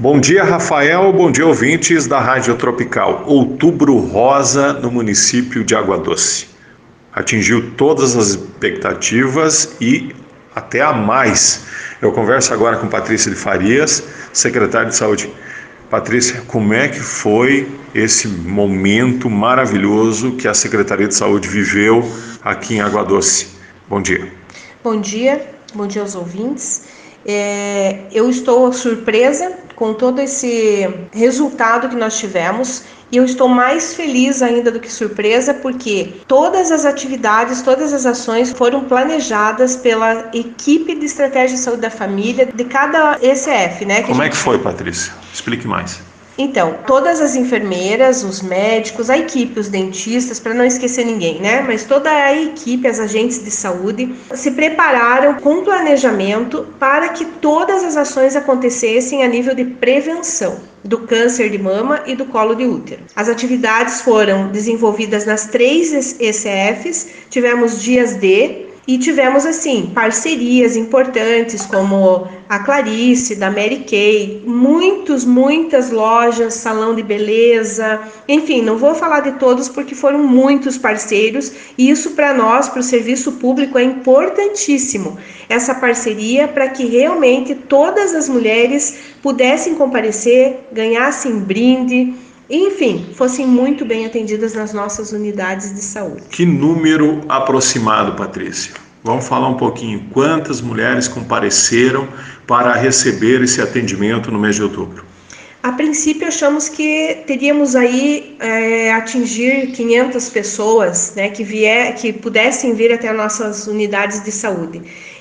Bom dia, Rafael. Bom dia, ouvintes da Rádio Tropical. Outubro Rosa no município de Água Doce. Atingiu todas as expectativas e até a mais. Eu converso agora com Patrícia de Farias, secretária de Saúde. Patrícia, como é que foi esse momento maravilhoso que a Secretaria de Saúde viveu aqui em Água Doce? Bom dia. Bom dia, bom dia aos ouvintes. É, eu estou surpresa com todo esse resultado que nós tivemos e eu estou mais feliz ainda do que surpresa porque todas as atividades, todas as ações foram planejadas pela equipe de estratégia de saúde da família de cada ECF, né? Como é que foi, Patrícia? Explique mais. Então, todas as enfermeiras, os médicos, a equipe, os dentistas, para não esquecer ninguém, né? Mas toda a equipe, as agentes de saúde, se prepararam com planejamento para que todas as ações acontecessem a nível de prevenção do câncer de mama e do colo de útero. As atividades foram desenvolvidas nas três ECFs, tivemos dias de e tivemos assim parcerias importantes como a Clarice, da Mary Kay, muitos, muitas lojas, salão de beleza, enfim, não vou falar de todos porque foram muitos parceiros e isso para nós, para o serviço público, é importantíssimo. Essa parceria para que realmente todas as mulheres pudessem comparecer, ganhassem brinde, enfim, fossem muito bem atendidas nas nossas unidades de saúde. Que número aproximado, Patrícia? Vamos falar um pouquinho quantas mulheres compareceram para receber esse atendimento no mês de outubro. A princípio achamos que teríamos aí é, atingir 500 pessoas, né, que vier, que pudessem vir até nossas unidades de saúde.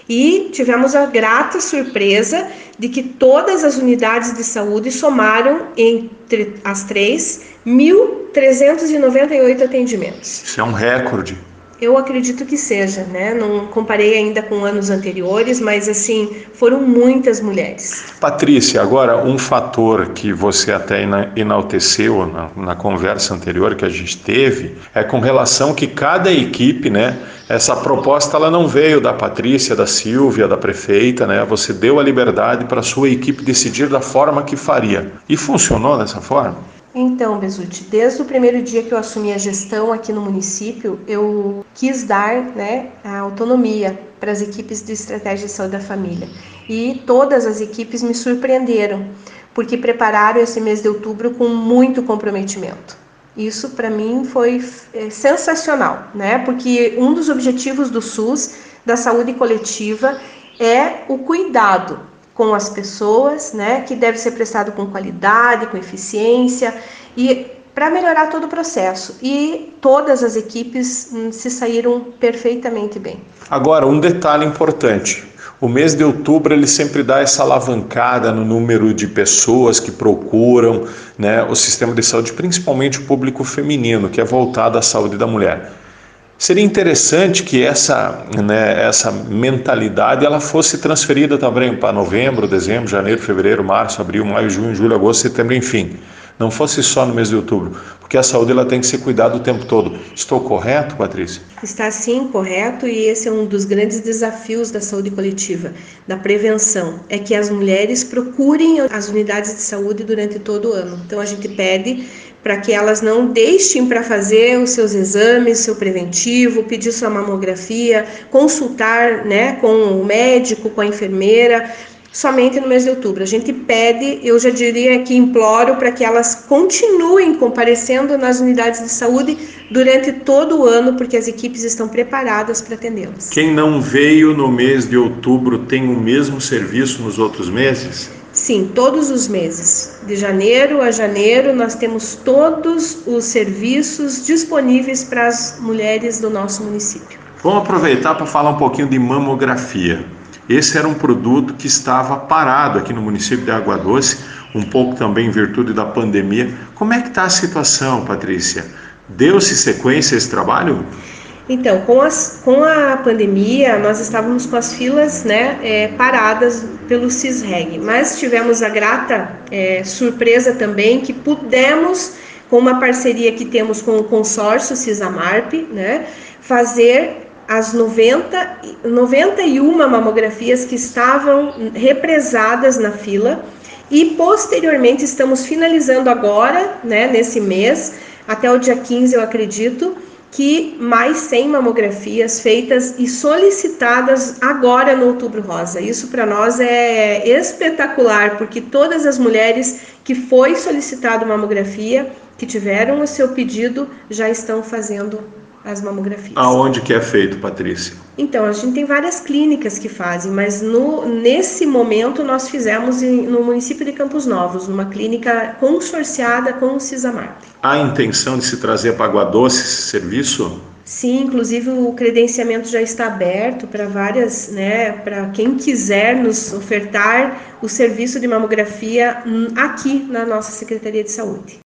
E tivemos a grata surpresa de que todas as unidades de saúde somaram entre as três 1.398 atendimentos. Isso é um recorde. Eu acredito que seja, né? Não comparei ainda com anos anteriores, mas assim, foram muitas mulheres. Patrícia, agora um fator que você até enalteceu na, na conversa anterior que a gente teve é com relação que cada equipe, né? Essa proposta ela não veio da Patrícia, da Silvia, da prefeita, né? Você deu a liberdade para a sua equipe decidir da forma que faria. E funcionou dessa forma? Então, Besuti, desde o primeiro dia que eu assumi a gestão aqui no município, eu quis dar né, a autonomia para as equipes de estratégia de saúde da família. E todas as equipes me surpreenderam, porque prepararam esse mês de outubro com muito comprometimento. Isso para mim foi é, sensacional, né? Porque um dos objetivos do SUS, da saúde coletiva, é o cuidado com as pessoas, né, que deve ser prestado com qualidade, com eficiência e para melhorar todo o processo. E todas as equipes hum, se saíram perfeitamente bem. Agora, um detalhe importante. O mês de outubro ele sempre dá essa alavancada no número de pessoas que procuram né, o sistema de saúde, principalmente o público feminino, que é voltado à saúde da mulher. Seria interessante que essa, né, essa mentalidade ela fosse transferida também para novembro, dezembro, janeiro, fevereiro, março, abril, maio, junho, julho, agosto, setembro, enfim. Não fosse só no mês de outubro, porque a saúde ela tem que ser cuidada o tempo todo. Estou correto, Patrícia? Está sim correto e esse é um dos grandes desafios da saúde coletiva, da prevenção, é que as mulheres procurem as unidades de saúde durante todo o ano. Então a gente pede para que elas não deixem para fazer os seus exames, seu preventivo, pedir sua mamografia, consultar né, com o médico, com a enfermeira, somente no mês de outubro. A gente pede, eu já diria que imploro para que elas continuem comparecendo nas unidades de saúde durante todo o ano, porque as equipes estão preparadas para atendê-las. Quem não veio no mês de outubro tem o mesmo serviço nos outros meses? Sim, todos os meses. De janeiro a janeiro, nós temos todos os serviços disponíveis para as mulheres do nosso município. Vamos aproveitar para falar um pouquinho de mamografia. Esse era um produto que estava parado aqui no município de Água Doce, um pouco também em virtude da pandemia. Como é que está a situação, Patrícia? Deu-se sequência a esse trabalho? Então, com, as, com a pandemia, nós estávamos com as filas né, é, paradas pelo CISREG, mas tivemos a grata é, surpresa também que pudemos, com uma parceria que temos com o consórcio CISAMARP, né, fazer as 90, 91 mamografias que estavam represadas na fila E posteriormente estamos finalizando agora, né, nesse mês, até o dia 15, eu acredito, que mais 100 mamografias feitas e solicitadas agora no Outubro Rosa. Isso para nós é espetacular, porque todas as mulheres que foi solicitado mamografia, que tiveram o seu pedido, já estão fazendo as mamografias. Aonde que é feito, Patrícia? Então, a gente tem várias clínicas que fazem, mas no, nesse momento nós fizemos em, no município de Campos Novos, numa clínica consorciada com o Cisamar. Há intenção de se trazer para Água Doce esse serviço? Sim, inclusive o credenciamento já está aberto para várias, né, para quem quiser nos ofertar o serviço de mamografia hum, aqui na nossa Secretaria de Saúde.